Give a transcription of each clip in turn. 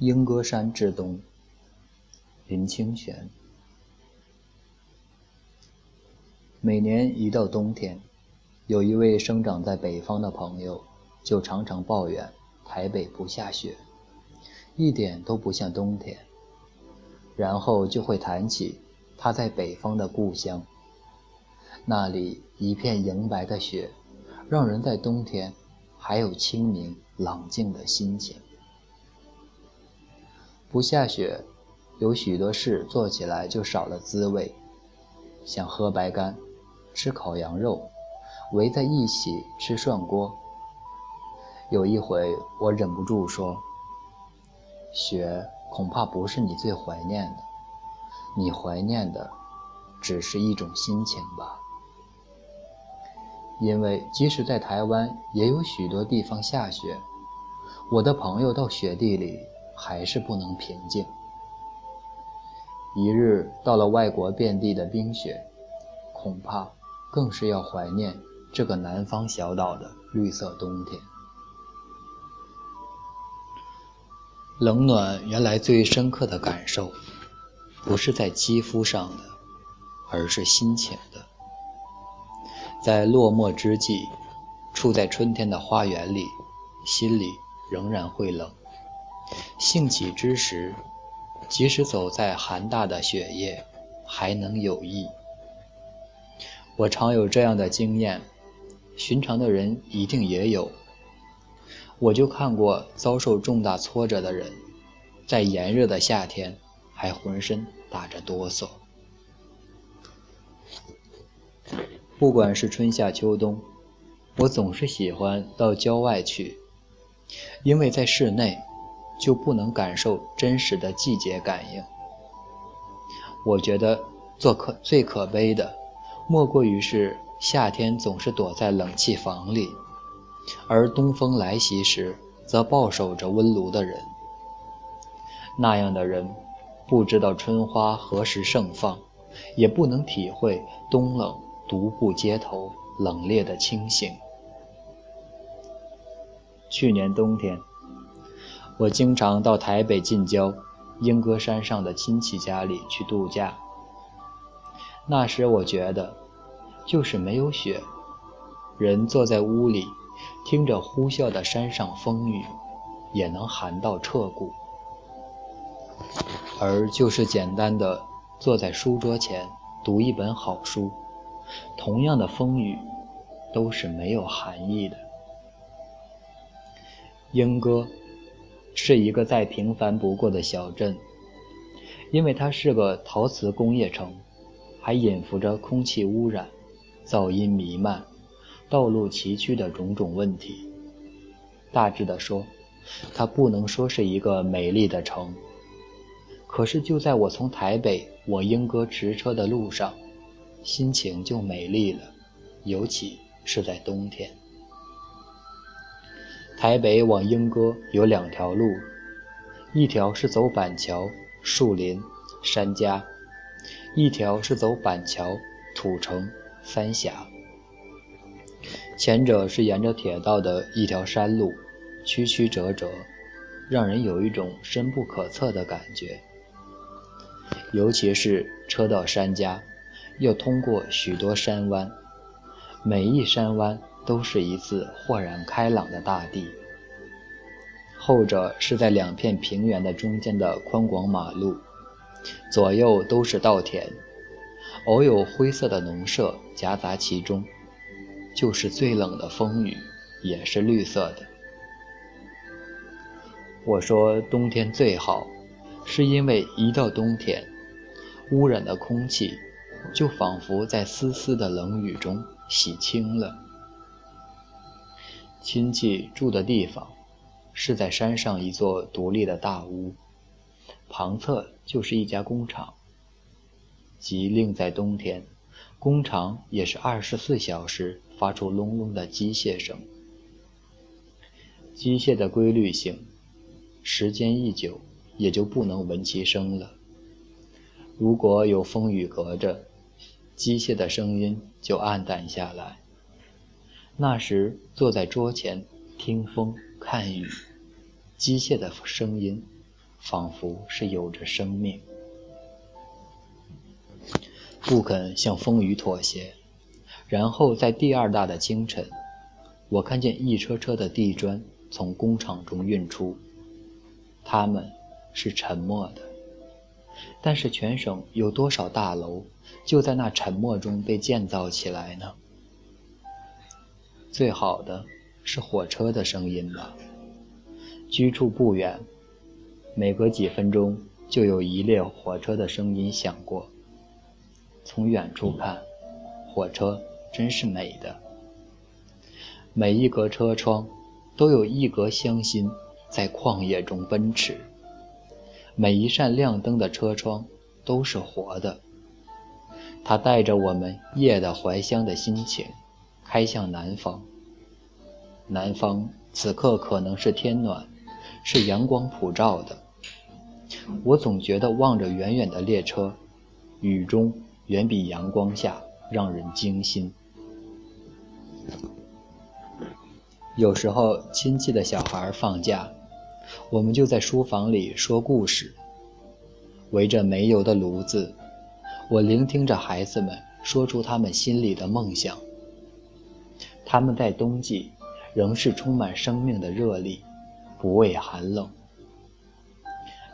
莺歌山之东，林清玄。每年一到冬天，有一位生长在北方的朋友，就常常抱怨台北不下雪，一点都不像冬天。然后就会谈起他在北方的故乡，那里一片银白的雪，让人在冬天还有清明冷静的心情。不下雪，有许多事做起来就少了滋味，像喝白干。吃烤羊肉，围在一起吃涮锅。有一回，我忍不住说：“雪恐怕不是你最怀念的，你怀念的只是一种心情吧。”因为即使在台湾，也有许多地方下雪，我的朋友到雪地里还是不能平静。一日到了外国遍地的冰雪，恐怕。更是要怀念这个南方小岛的绿色冬天。冷暖原来最深刻的感受，不是在肌肤上的，而是心情的。在落寞之际，处在春天的花园里，心里仍然会冷；兴起之时，即使走在寒大的雪夜，还能有意。我常有这样的经验，寻常的人一定也有。我就看过遭受重大挫折的人，在炎热的夏天还浑身打着哆嗦。不管是春夏秋冬，我总是喜欢到郊外去，因为在室内就不能感受真实的季节感应。我觉得做可最可悲的。莫过于是夏天总是躲在冷气房里，而东风来袭时则抱守着温炉的人。那样的人不知道春花何时盛放，也不能体会冬冷独步街头冷冽的清醒。去年冬天，我经常到台北近郊莺歌山上的亲戚家里去度假。那时我觉得，就是没有雪，人坐在屋里，听着呼啸的山上风雨，也能寒到彻骨；而就是简单的坐在书桌前读一本好书，同样的风雨，都是没有寒意的。莺歌是一个再平凡不过的小镇，因为它是个陶瓷工业城。还隐伏着空气污染、噪音弥漫、道路崎岖的种种问题。大致的说，它不能说是一个美丽的城。可是就在我从台北我英哥驰车的路上，心情就美丽了，尤其是在冬天。台北往莺歌有两条路，一条是走板桥、树林、山家。一条是走板桥、土城、三峡，前者是沿着铁道的一条山路，曲曲折折，让人有一种深不可测的感觉。尤其是车到山家，要通过许多山湾，每一山湾都是一次豁然开朗的大地。后者是在两片平原的中间的宽广马路。左右都是稻田，偶有灰色的农舍夹杂其中，就是最冷的风雨也是绿色的。我说冬天最好，是因为一到冬天，污染的空气就仿佛在丝丝的冷雨中洗清了。亲戚住的地方是在山上一座独立的大屋。旁侧就是一家工厂，即令在冬天，工厂也是二十四小时发出隆隆的机械声。机械的规律性，时间一久也就不能闻其声了。如果有风雨隔着，机械的声音就暗淡下来。那时坐在桌前听风看雨，机械的声音。仿佛是有着生命，不肯向风雨妥协。然后在第二大的清晨，我看见一车车的地砖从工厂中运出，他们是沉默的。但是全省有多少大楼就在那沉默中被建造起来呢？最好的是火车的声音吧。居处不远，每隔几分钟就有一列火车的声音响过。从远处看，火车真是美的。每一格车窗都有一格乡心在旷野中奔驰。每一扇亮灯的车窗都是活的，它带着我们夜的怀乡的心情，开向南方。南方此刻可能是天暖，是阳光普照的。我总觉得望着远远的列车，雨中远比阳光下让人惊心。有时候亲戚的小孩放假。我们就在书房里说故事，围着煤油的炉子，我聆听着孩子们说出他们心里的梦想。他们在冬季仍是充满生命的热力，不畏寒冷。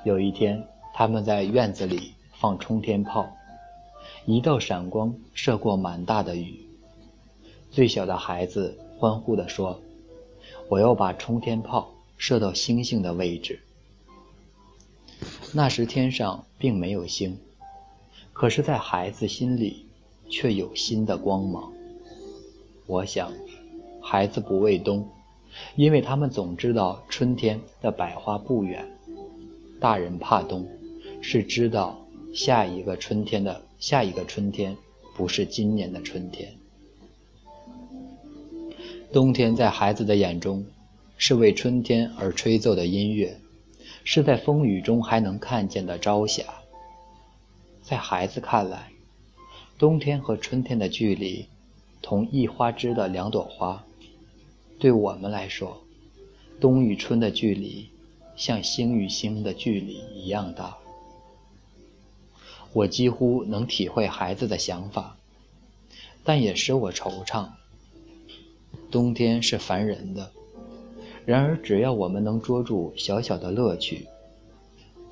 有一天，他们在院子里放冲天炮，一道闪光射过满大的雨。最小的孩子欢呼地说：“我要把冲天炮。”射到星星的位置。那时天上并没有星，可是，在孩子心里却有新的光芒。我想，孩子不畏冬，因为他们总知道春天的百花不远；大人怕冬，是知道下一个春天的下一个春天不是今年的春天。冬天在孩子的眼中。是为春天而吹奏的音乐，是在风雨中还能看见的朝霞。在孩子看来，冬天和春天的距离同一花枝的两朵花；对我们来说，冬与春的距离像星与星的距离一样大。我几乎能体会孩子的想法，但也使我惆怅。冬天是烦人的。然而，只要我们能捉住小小的乐趣，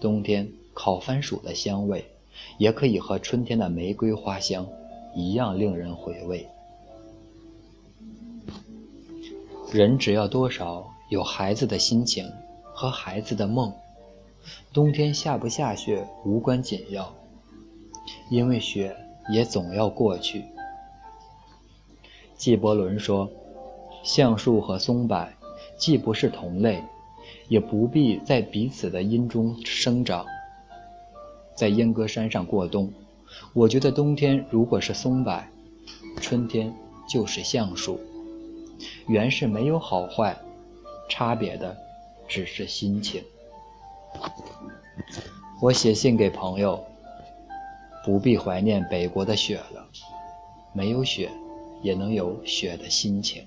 冬天烤番薯的香味，也可以和春天的玫瑰花香一样令人回味。人只要多少有孩子的心情和孩子的梦，冬天下不下雪无关紧要，因为雪也总要过去。纪伯伦说：“橡树和松柏。”既不是同类，也不必在彼此的阴中生长。在阉割山上过冬，我觉得冬天如果是松柏，春天就是橡树，原是没有好坏，差别的只是心情。我写信给朋友，不必怀念北国的雪了，没有雪，也能有雪的心情。